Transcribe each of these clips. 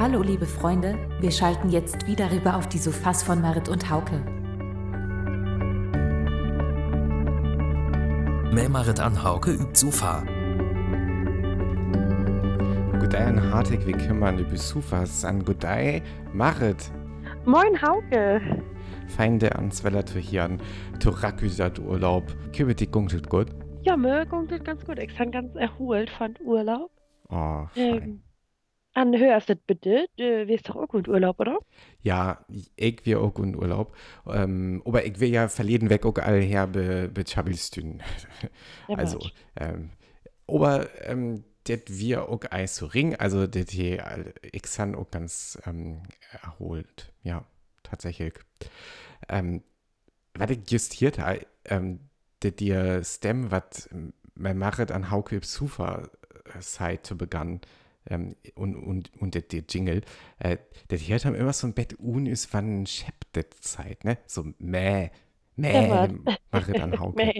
Hallo liebe Freunde, wir schalten jetzt wieder rüber auf die Sofas von Marit und Hauke. Mehr Marit an Hauke übt Sofa. Godei an hartig wie kümmern über Sofas an Godei Marit. Moin Hauke. Feinde an Zweller zu hier an Toraküsat Urlaub. Kümmert die Gungtet gut? Ja, mir geht ganz gut. Ich bin ganz erholt von Urlaub. Oh, fein. Ähm, an hörst du bitte, du wirst doch auch gut Urlaub, oder? Ja, ich will auch in Urlaub. Ähm, aber ich will ja verleden weg auch all her be, be. Ja, Also, ähm, aber ähm, das wir auch Eis so ring, also das hier, all- ich san auch ganz ähm, erholt. Ja, tatsächlich. Ähm, was ich justiert habe, ähm, das dir Stem, was mein Machet an Hauke Sufa Seite begann, ähm, und, und, und der Jingle, äh, das hier haben immer so ein Bett un ist, wann Shep das Zeit, ne? So mäh, mäh, Ja, Machet an Hauke.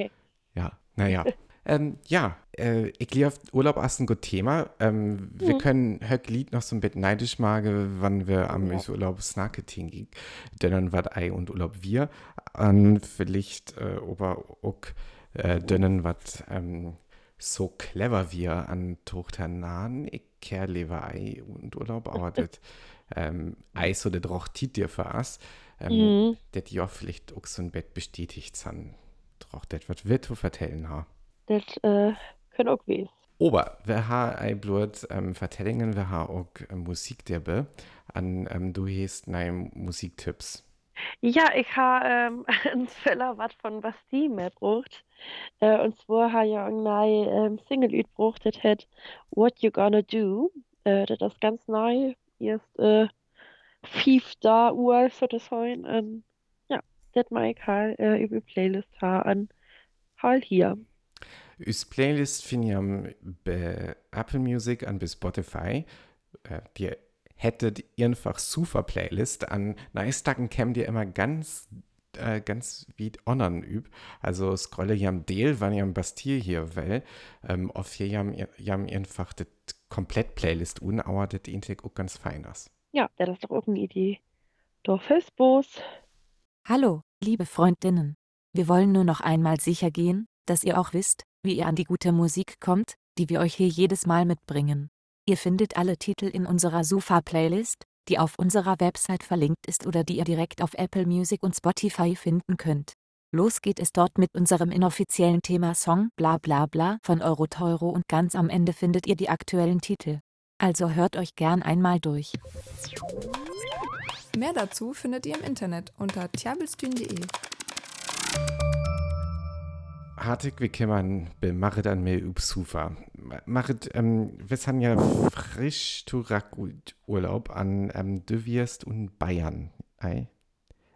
Ja, naja. ähm, ja, äh, ich glaube, Urlaub ist ein gutes Thema. Ähm, Wir Mhm. können Höck Lied noch so ein bisschen neidisch machen, wann wir am Ja. Urlaub Snarketing gingen. Denn dann war Ei und Urlaub wir. Und vielleicht äh, aber auch äh, denen was ähm, so clever wir an Tochternahen. Ich kehr lieber Ei und Urlaub, das ähm, Ei so das roch Tit dir verass. Ähm, Mhm. das ja vielleicht auch so ein Bett bestätigt san. Doch, das was wir zu vertellen ha. Das äh, können auch weh. Aber wir haben ein Blut ähm, Vertellingen, wir haben auch äh, Musik derbe. An ähm, du hast neue Musiktipps. Ja, ich habe ähm, einen Fäller was von Bastille mitgebracht. Äh, und zwar habe ich ein neues ähm, Single mitgebracht, das heißt What You Gonna Do. Äh, das ist ganz neu. Erst äh, fünf da Uhr, so das sein. Und ja, das mag ich halt äh, über die Playlist an halt hier. Üs Playlist finde ich am bei Apple Music an bei Spotify. Äh, die hättet einfach super Playlist. An Neistagen kämen dir immer ganz, äh, ganz wie Onnern üb. Also scrolle hier am Deal, wann ihr am Bastille hier will. Ähm, auf hier jam, jam einfach das komplett Playlist un, aber das Integ auch ganz fein ist. Ja, das ist doch auch eine Idee. Doch Festbos. Hallo, liebe Freundinnen. Wir wollen nur noch einmal sicher gehen, dass ihr auch wisst, wie ihr an die gute Musik kommt, die wir euch hier jedes Mal mitbringen. Ihr findet alle Titel in unserer Sufa-Playlist, die auf unserer Website verlinkt ist oder die ihr direkt auf Apple Music und Spotify finden könnt. Los geht es dort mit unserem inoffiziellen Thema Song bla bla bla von Euroteuro und ganz am Ende findet ihr die aktuellen Titel. Also hört euch gern einmal durch. Mehr dazu findet ihr im Internet unter tjabelstühn.de. Hartig, wie kann man bei Marit an mir Upsufa? Marit, ähm, wir haben ja frisch Urlaub an ähm, Du wirst und Bayern. Ei?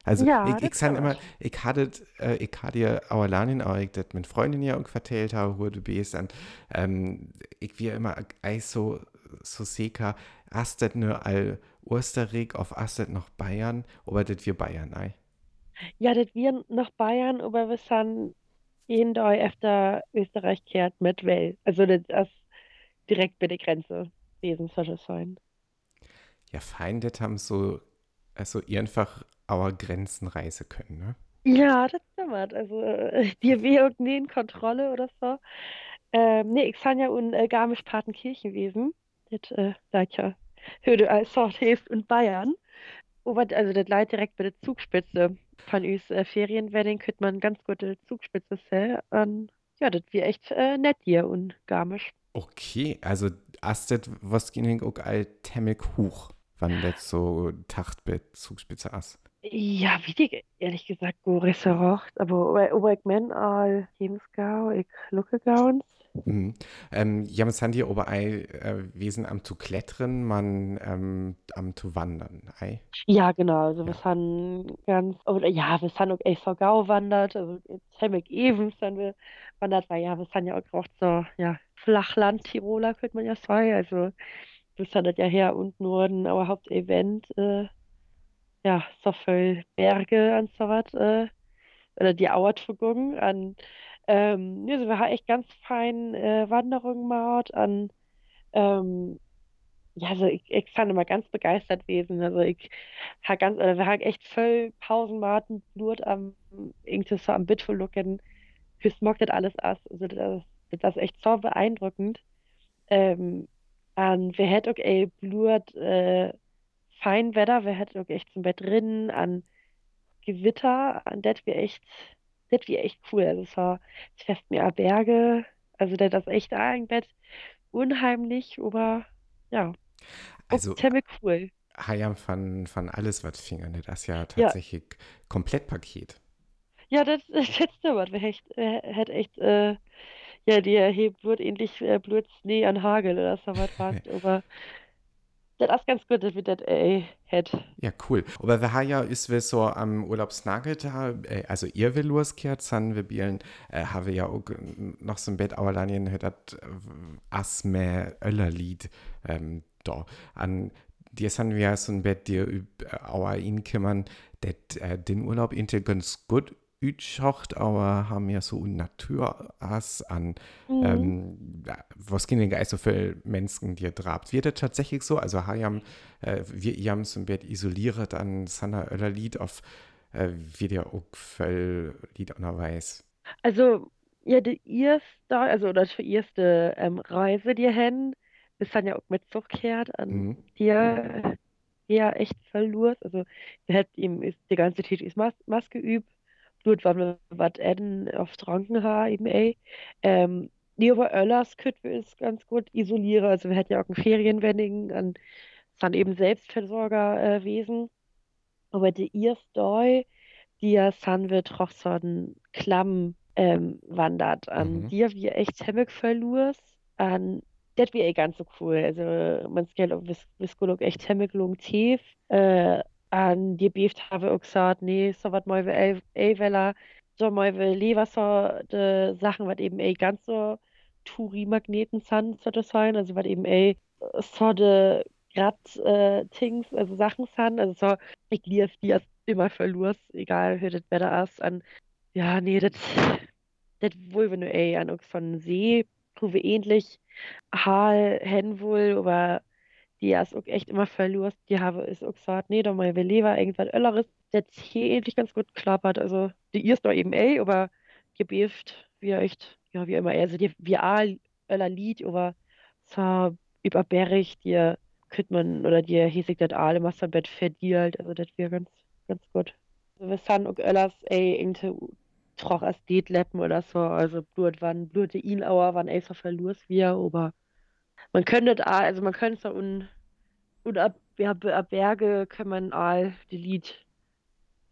Also, Ja, ich, das ich kann immer, ich hatte, äh, ich hatte ja auch allein, auch ich das mit Freundin ja auch vertellt habe, wo du bist, und, ähm, ich wir immer ei so, so seka, astet nur all Osterrig auf astet noch Bayern, oder das wir Bayern, ei? Ja, das wir nach Bayern, aber wir sind jeden Tag öfter Österreich kehrt mit Well. Also das ist direkt bei der Grenze gewesen, soll sein. Ja, fein, das haben so, also einfach our Grenzen reisen können, ne? Ja, das stimmt. Also äh, die wir nie in Kontrolle oder so. Ähm, nee, ich bin ja in äh, Garmisch-Partenkirchen gewesen. Das äh, leid ja Höde als Sort hilft und Bayern. Aber also das leid direkt bei der Zugspitze. Von uns äh, Ferienwedding könnte man ganz gute Zugspitze sehen. Und ja, das wäre echt äh, nett hier und Garmisch. Okay, also astet was ging auch all temmig hoch, wann das so Tacht bei Zugspitze ass. Ja, wie die, ehrlich gesagt, go Restaurant, aber aber aber ich mein all Jemsgau, ich lucke gauns. Mhm. Ähm, ja, man sind hier aber äh, Wesen am zu klettern, man ähm, am zu wandern, ei. Ja, genau, also wir Ja. sind ganz, oder ja, wir sind auch Gau wandert, also ziemlich eben sind wir wandert, weil ja, wir sind ja auch so, ja, Flachland-Tiroler, könnte man ja sagen, also wir sind ja her und Norden, aber Hauptevent, äh, ja, so viel Berge und so was, äh, oder die Auertuggung an, ähm, also wir haben echt ganz fein äh, Wanderungen gemacht an, ähm, ja, also ich, ich fand immer ganz begeistert gewesen. Also ich habe ganz, oder wir haben echt voll Pausenmaten blut am irgendwie so am Bit. Wie smockt das alles aus? Also das, das ist echt so beeindruckend. Ähm, und wir hätten auch ey, blut äh, Feinwetter, wir hätten auch echt zum Bett drin, an Gewitter, an das wir echt, das wir echt cool. Also es war, es fährt mir Berge, also das ist echt ein Bett unheimlich, aber ja. Also, ziemlich cool. Hayam von, von alles, was Finger, ne, das ist ja Ja, tatsächlich Komplettpaket. ja, das, das stimmt. Wir echt, äh, hätt echt, äh, ja, die erhebt wird ähnlich äh, blöd Schnee an Hagel oder so was aber das ist ganz gut, dass wir das äh, hätt. Ja, cool. Aber wir haben ja, ist wir so am Urlaubsnagel da, äh, also ihr will losgehört, sind wir bielen, äh, haben wir ja auch noch so ein Bett Auerlanien, hört das Asme Öllerlied ähm, da. An dir sind wir ja so ein Bett, dir üb äh, kümmern, det äh, den Urlaub intel ganz gut ütschacht, aber haben ja so eine Natur as an, Mhm. ähm, was gehen denn gar so viele Menschen dir trabt. Wird das tatsächlich so? Also, haben äh, wir ihr haben so ein Bett isoliert an Sanna Öllerlied auf, äh, wie der auch viel Lied an der Weiß. Also, ja, die erste, also, oder die erste ähm, Reise, die hin, ist dann ja auch mit zurückgekehrt an Mhm. dir, ja, echt verloren. Also, wir hätten ihm ist die ganze Zeit ist Mas Maske geübt. Blut, wann wir was essen auf Tranken haben, eben, ey. Ähm, nee, aber Öllers könnten wir ganz gut isolieren. Also, wir hätten ja auch ein Ferienwending an, dann eben Selbstversorger äh. Aber die erste, die ja san wir troch so einen Klamm ähm, wandert an Mhm. dir wie echt hemmig verlust an das wäre ganz so cool also man auch wis viskolog echt hemmig long tief äh, an dir beeft habe auch gesagt nee so wat mal wir ey weller so mal wir lieber so de Sachen was eben ey ganz so Touri-Magneten sind so das sein also was eben ey so de grad äh, Things also Sachen sind also so ich lief die erst immer verlust egal wie das Wetter ist an ja, nee, das, das wohl, wenn du ey, an irgend von See, wir ähnlich Hal hen wohl, aber die ist auch echt immer verlust. Die habe ist auch gesagt, nee, doch mal, wir lieber irgendwas Ölleres, das hier ähnlich ganz gut klappert. Also, die ist doch eben ey, aber gebieft, wie echt, ja, wie immer, also die, wie all Öller Lied, aber so über Berg, die könnte man, oder die hiesig das alle Masterbett verdient, also das wäre ganz, ganz gut. Also, wir sind auch Öllers, ey, irgendwie troch as Deetleppen oder so, also Blut wann Blute ihn auer wann ey so verlust wir, aber man könnte also man könnte so un, und ab, ja, ab Berge kann man all die Lied,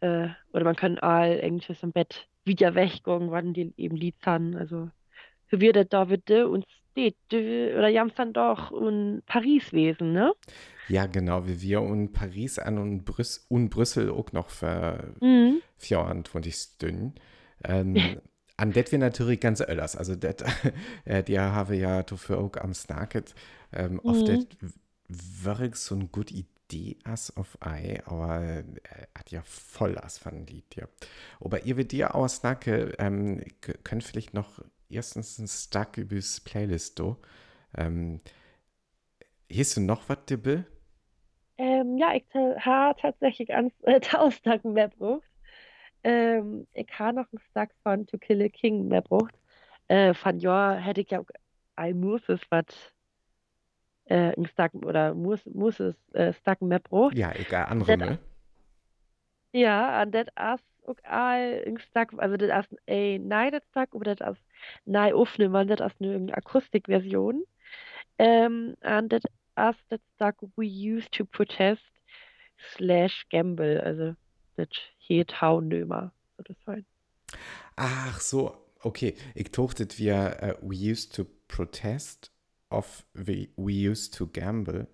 äh, oder man kann all irgendwie im Bett wieder weggehen, wann die eben sind, also wie wird das da bitte uns steht, oder jams dann doch in Paris wesen, ne? Ja, genau, wie wir und Paris an und, Brüss und Brüssel auch noch für Mhm. 24 Stunden. Ähm, an det wir natürlich ganz öllers. Also det, äh, die habe ja dafür auch am Snacket ähm, oft Mhm. det wirklich so eine gute Idee as auf Ei, aber äh, hat ja voll as von Lied, ja. Aber ihr wird dir auch Snacke, ähm, könnt vielleicht noch erstens ein Stack übers Playlist do. Ähm, hast du noch was, Dibbe? Ähm, ja, ich habe tatsächlich ans äh, Tausend mehr gebraucht. Ähm, ich habe noch einen Stack von To Kill a King mehr gebraucht. Äh, von ja, hätte ich ja ein Moses was äh, ein Stack oder muss muss es äh, Stack mehr gebraucht. Ja, egal, andere Das, Müll. ja, und das ist auch all ein Stack, also das ist ein nein Stack, aber das ist nein aufnehmen, das ist eine Akustikversion. And that us that stuck we used to protest slash gamble, also das hier Taunömer, so das sein. Ach so, okay. Ich tochtet wir äh, we used to protest of we, we used to gamble.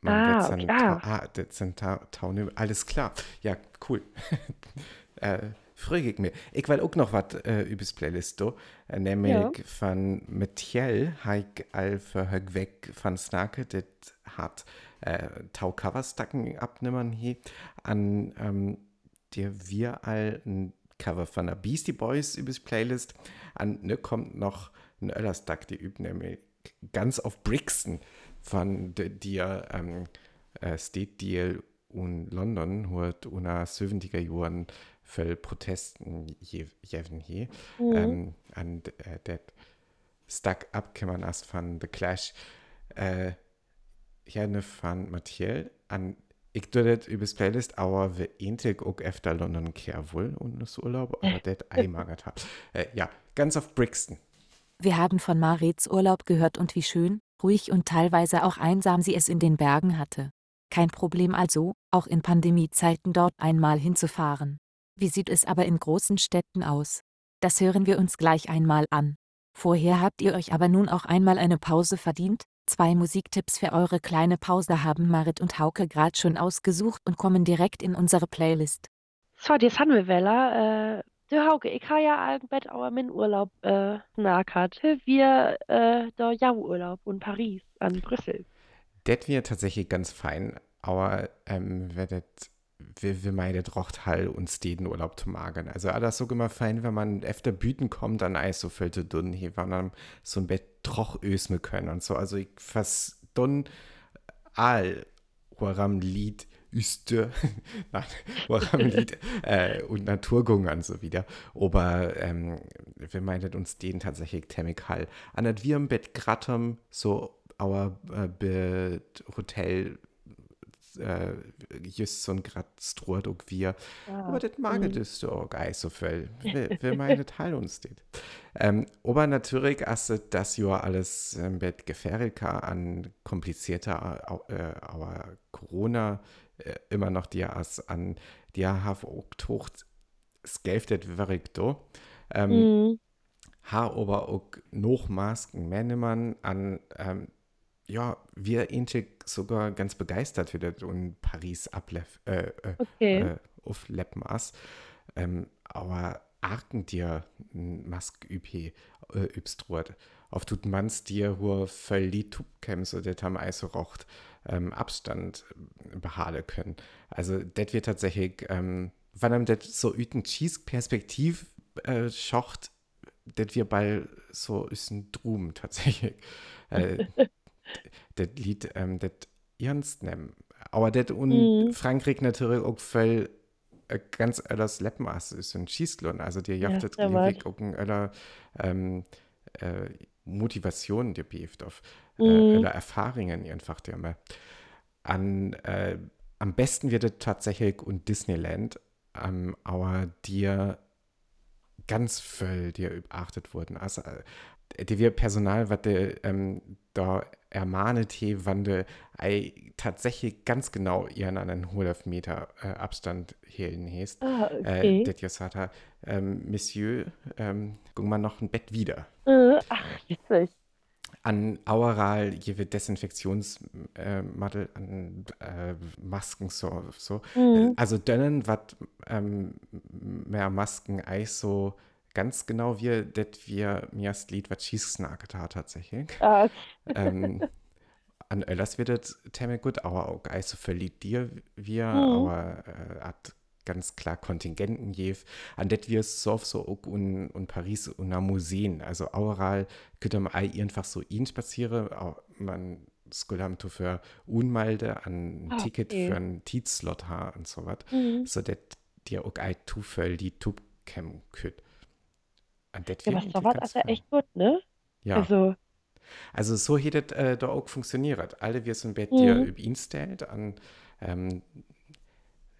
Man, das Ah, okay, sind, Ta- ah, ah, das alles klar. Ja, cool. äh, frage ich mir. Ich will auch noch was äh, übers Playlist, do, äh, ja. nämlich von Mathiel, Heik Alfe Högweg von Snake, das hat äh, Tau Coverstacken abnimmern hier, an ähm, der wir all ein Cover von der Beastie Boys übers Playlist. An ne kommt noch ein Öllerstack, die übt nämlich ganz auf Brixton. von dir ähm, äh, steht dir in London hat unter 70er Jahren für Protesten jeven hier Mhm. ähm, an äh, det stuck up kann man as von The Clash äh, gerne von Mathiel an ich tue das übers Playlist, aber wir ähnlich auch öfter London kehr wohl und das Urlaub, aber das einmagert hat. Äh, ja, ganz auf Brixton. Wir haben von Marits Urlaub gehört und wie schön, ruhig und teilweise auch einsam sie es in den Bergen hatte. Kein Problem also, auch in Pandemiezeiten dort einmal hinzufahren. Wie sieht es aber in großen Städten aus? Das hören wir uns gleich einmal an. Vorher habt ihr euch aber nun auch einmal eine Pause verdient. Zwei Musiktipps für eure kleine Pause haben Marit und Hauke gerade schon ausgesucht und kommen direkt in unsere Playlist. So, das haben wir Wella. Äh, du Hauke, ich habe ja ein Bett auch min Urlaub äh, nachhat. Wir äh, da Jau-Urlaub in Paris, an Brüssel. Das wäre tatsächlich ganz fein, aber ähm, werdet, wir, wir meidet rocht Hall und Stedenurlaub zu magen. Also alles so immer fein, wenn man efter Büten kommt, dann Eis so füllte dünn, hier war dann so ein Bett troch ösme können und so. Also ich fast dünn all woran Lied Üste, nein, woran Lied äh, und Naturgung und so wieder. Aber ähm, wir meinet uns den tatsächlich chemical. An das wir im Bett grattem so our äh, Bed Hotel äh, just so ein grad struert und wir. Aber das mag mhm. es doch gar so viel. Wir, wir meinen Teil uns das. Ähm, aber natürlich ist das ja alles im Bett gefährlicher an komplizierter, äh, aber Corona immer noch die as an die have auch tocht skelftet wirklich do. Ähm, Mhm. ha aber auch noch Masken Männemann an ähm, ja wir ähnlich sogar ganz begeistert für das und Paris ablef äh, äh, Okay. äh, auf Leppmaß ähm, aber arken dir Mask üp äh, übstrut auf tut mans dir voll die Tub so det haben Eis rocht ähm, Abstand äh, behale können also det wird tatsächlich ähm, wann am det so üten Cheese Perspektiv äh, schocht das wir bei so ist ein Drum tatsächlich. Äh, das Lied, ähm, das ernst nehmen. Aber das und Mhm. Frankreich natürlich auch voll äh, ganz anders Leppenmaß ist und Schießlon. Also die Ja, jaft das auch ein aller ähm, äh, Motivation, die äh, Mhm. oder Erfahrungen einfach der mal. An, äh, am besten wird es tatsächlich und Disneyland, ähm, aber dir ganz voll dir beachtet wurden. Also, äh, die wir Personal, was de, ähm, da ermahnet he, wann de ei tatsächlich ganz genau ihren an einen 100 Meter äh, Abstand hehlen hest. Ah, Äh, okay. det just hat er, ähm, Monsieur, ähm, guck mal noch ein Bett wieder. Äh, ach, witzig. An Aural jewe Desinfektionsmittel, äh, an äh, Masken so. so. Mhm. Also dönnen, was ähm, mehr Masken Eis so ganz genau wie das wir mir das Lied was schießt hat tatsächlich. Ah, ähm, an Öllers wird es ziemlich gut, aber auch Eis so verliert dir wir, Mhm. aber äh, hat ganz klar Kontingenten jev. An det wir so oft so auch und, und Paris und am Museen. Also aural könnte man ei einfach so ihn spazieren, auch man skulle haben für Unmalde an ein Ah, Ticket okay. für ein Tietslot ha und so was. mhm. So det dir auch ei tu für die Tub kämmen könnt. An det Ja, wir was eigentlich sowas ganz ist ja fein. echt gut, ne? Ja. Also, Also so hätte äh, da auch funktioniert. Alle wir sind Bett Mhm. dir über ihn stellt an ähm,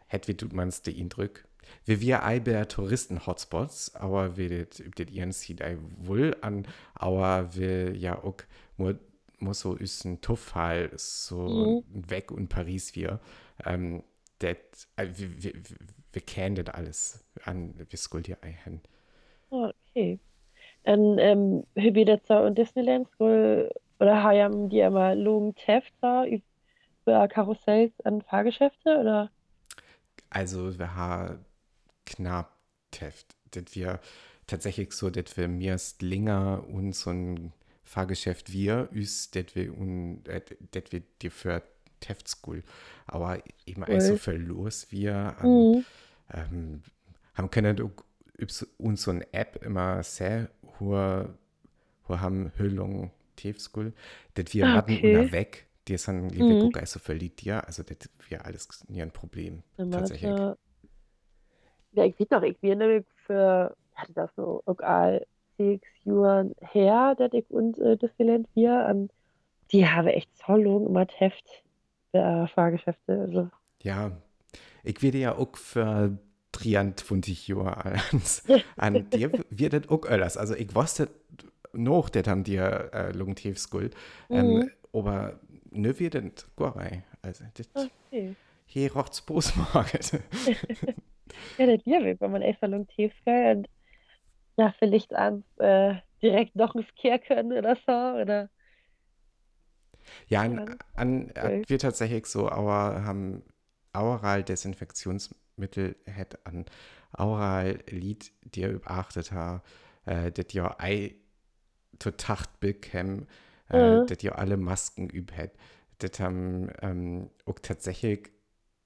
hätt wie tut man's de Eindruck. Wir wir ei bei Touristen-Hotspots, aber wir det ihren sieht ei wohl an, aber wir ja auch nur muss so ist ein Tuffhall so weg und Paris wir. Ähm, det, äh, wir, wir, wir- wir kennen das alles an, wir skuld hier ei hin. oh, okay. Dann, ähm, det så und Disneyland skulle, oder haben die immer Logen Theft da über Karussells an Fahrgeschäfte, oder? Also wir haben knapp teft, dass wir tatsächlich so, dass wir mir länger und so ein Fahrgeschäft wir ist, dass wir un, äh, dass wir dir für Teft School, aber eben Cool. auch so viel los wir an, Mhm. ähm, haben können uns so eine App immer sehr hohe, hohe haben Hüllung Teft School, dass wir Ah, hatten okay. okay. Weg, dir sind Mhm. liebe mhm. so verliebt dir, also das wäre alles nie ein Problem, Dann das tatsächlich. ja, ja, ich weiß noch, ich bin nämlich für, hatte das so auch all sechs Jahren her, dass ich und äh, das Talent wir an, die habe echt so lang immer Heft der Fahrgeschäfte, also. Ja, ich werde ja auch für 23 Jahre ans, an dir wird das auch alles. Also ich wusste noch, das haben dir äh, Lungtiefskul, ähm, Mhm. aber ne wird das gar nicht. Also das Okay. hier rocht's Postmarket. Ja, das liebe ich, wenn man tief geil und ja, vielleicht ans äh, direkt noch ins Kehr können oder so, oder? Ja, an, an okay. wir tatsächlich so Auer haben Aural Desinfektionsmittel hat an Aural Lied dir überachtet ha, äh, das ja ei total bekäm, äh, Mhm. das ja alle Masken üb hat. Das haben ähm, auch tatsächlich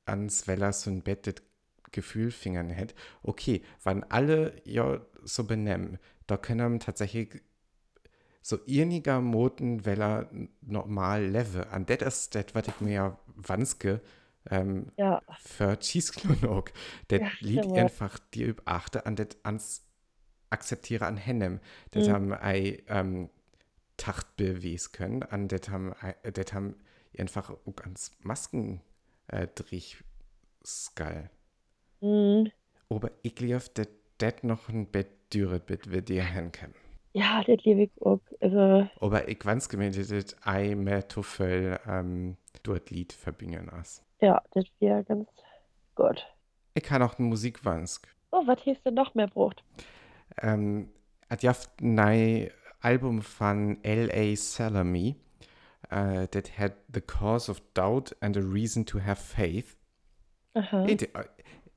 ans Wellers und Bett das Gefühl fingern hat. Okay, wann alle ja so benennen, da können tatsächlich so einiger Moten Weller normal leve. An det ist das, was ich mir ja wanske ähm, Ja, für Cheese-Klonok. Das Ja, liegt einfach dir überachte an das ans akzeptiere an Hennem. Das Mhm. haben ei ähm, Tacht bewies können. An das haben ei- das haben einfach auch ans Masken äh, drich skal. mhm. Aber ich glaube, dass das noch ein Bett düret bit wir dir hinkommen. Ja, das liebe ich auch. Also, Aber ich weiß gemeint, dass ei mehr Tuffel ähm, dort Lied verbringen ist. ja, das wäre ganz gut. Ich kann auch eine Musikwansk. Oh, was hast du noch mehr braucht? Ähm, ja ein neues Album von L.A. Salami. Uh, that had the cause of doubt and a reason to have faith. Aha. Ich,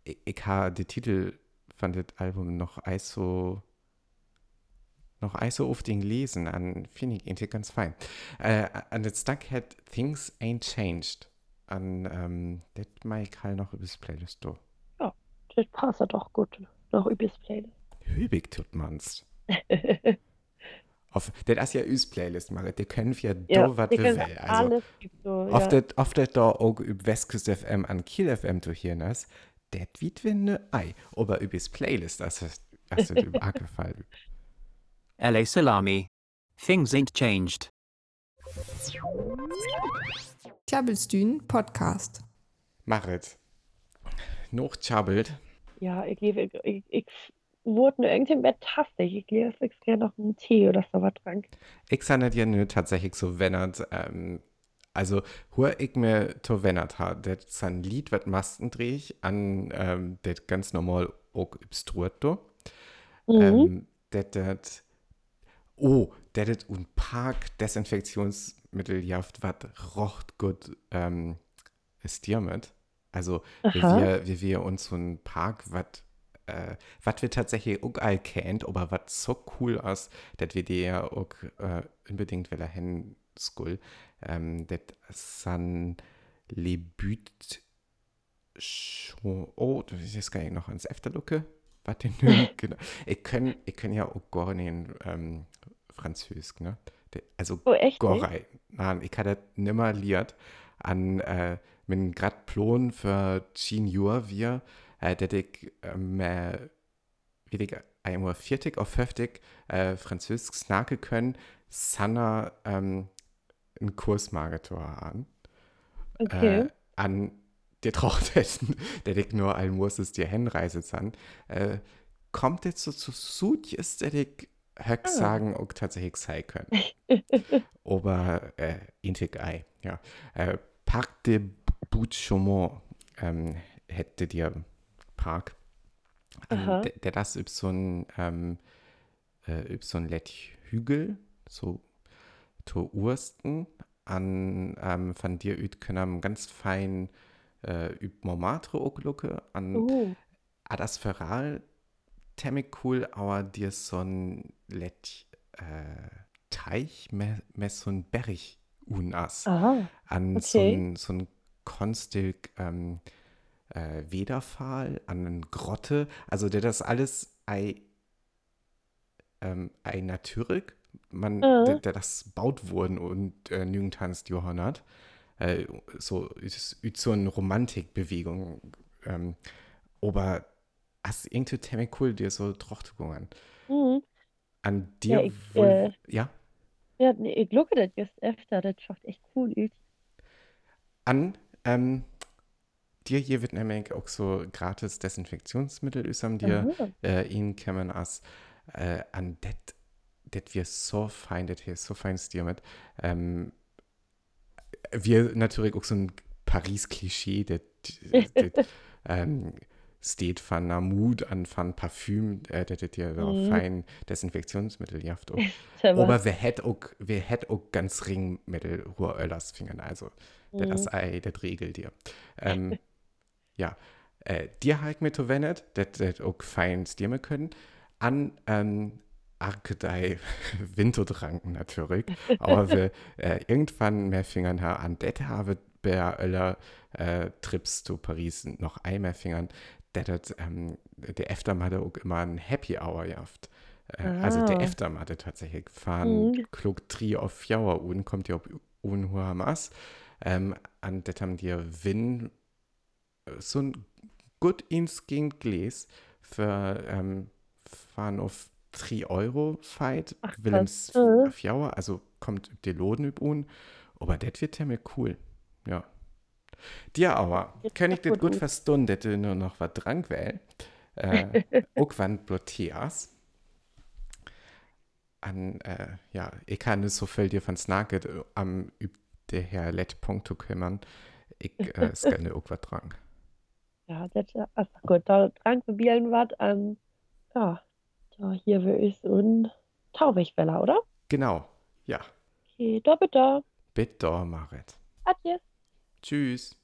ich, ich habe den Titel von dem Album noch so noch so oft lesen an finde ich irgendwie ganz fein. Äh, an das Stuck hat Things Ain't Changed. An ähm, das mag ich halt noch übers Playlist do. Das passt ja doch gut. Noch übers Playlist. Hübig tut man's. Auf, das ist ja üs Playlist, Marit. Die können wir Ja, do, will. Also, alles gibt so, auf ja. das da auch über Westküste FM an Kiel FM zu hören ist, das wird wir ne Ei. Aber übers Playlist, das ist, das wird über gefallen. LA Salami. Things ain't changed. Tjabelstühn Podcast. Marit, noch chabbelt. Ja, ich liebe, ich, ich, ich wurde nur irgendwie Bett tastig. Ich liebe es ich gerne noch einen Tee oder so was trank. Ich sage dir nur tatsächlich so wennert, ähm, also, hur ich mir to wennert ha, das ist ein Lied, was Masten dreh ich an, ähm, das ganz normal auch obstruert do. Mhm. Ähm, das, das, oh, das ist ein Park Desinfektionsmittel jaft, was rocht gut, ähm, ist dir mit. Also, wie Aha. wir, wie wir uns so ein Park, was äh, was wir tatsächlich auch all kennt, aber was so cool ist, dass wir die ja auch äh, unbedingt wieder hin skull, ähm, das sind les buts schon, oh, das ist jetzt gar nicht noch ans Efterlucke, was denn genau, ich kann, ich kann ja auch gar nicht ähm, Französisch, ne, also Oh, echt? nicht? Gorei. Nein, ich hatte nimmer liert an äh, min grad Plan für Chin Jur wir, ich ähm, äh, wie ich einmal viertig auf fünftig äh, Französisch snacken können, Sanna ähm, einen Kurs Marketor an. Okay. Äh, an dir traut hätten, der ich nur ein muss es dir hinreise san. Äh, kommt jetzt so zu Sud, ist der ich höchst Ah. sagen, auch tatsächlich sein können. Aber äh, Intik Ei, ja. Äh, Parc de Bout-Chaumont ähm, hätte dir Park. Aha. Ähm, der, der das ein ähm, äh, Lett Hügel, so to Ursten an ähm, von dir üt können ganz fein äh, üb Montmartre auch lucke an Uh, Ah, das Feral ziemlich cool, aber dir so ein Lett äh, Teich mehr, mehr so ein Berg unas aha. an so okay. ein so ein Konstig ähm, äh, Wederfall, an eine Grotte, also der das alles ei ähm, ei Natürig, man Mhm. der, der das baut wurden und äh, nirgendhanst Johannat äh, so, ist, so eine Romantikbewegung. Ähm, aber hast irgendwie ziemlich cool, dir so Trochtungen. Mhm. An dir Ja, ich, wohl, äh, ja, ja, nee, ich lukke das just öfter, das schaut echt cool aus. an, ähm, dir hier wird nämlich auch so gratis Desinfektionsmittel üsam dir Aha. äh, ihn kämen as äh, an det det wir so fein det hier so fein dir mit ähm, wir natürlich auch so ein Paris-Klischee det, det ähm, steht von einer Mut an von Parfüm äh, det det dir so Mhm. fein Desinfektionsmittel. Tja, Aber wer hätte auch, wer hätte auch ganz Ringmittel Ruhröllers fingern, also Mhm. das ei, das regelt dir. Ähm, ja, äh, dir halt mir zu wendet, das auch fein stimmen können, an ähm, Arkedei Winterdranken natürlich, aber wir äh, irgendwann mehr Fingern her an det habe bei Öller äh, Trips zu Paris noch einmal Fingern, das ähm, der Eftermatte auch immer ein Happy Hour jaft. Äh, Also der Ah. Eftermatte tatsächlich fahren Mhm. klug tri auf Jauer un, kommt ja auf unhoher Maß. Ähm, an det haben dir Win so ein gut ins Gläs für ähm, fahren auf 3 Euro Fight Ach, Willems krass. Mhm. auf Jauer, also kommt die Loden üb un, aber das wird ja mir cool. Ja. Dir aber, kann ich das gut verstehen, dass du nur noch was dran will. Äh, auch wann blotias. An, äh, ja, ich kann nicht so viel dir von Snacket äh, am üb der Herr Let.punkt zu kümmern. Ich äh, scanne auch was dran. Ja, das, also gut, da drank probieren was an, ja, da hier will ich so ein Tauwegweller, oder? Genau, ja. Okay, da bitte. Bitte, Marit. Adieu. Tschüss.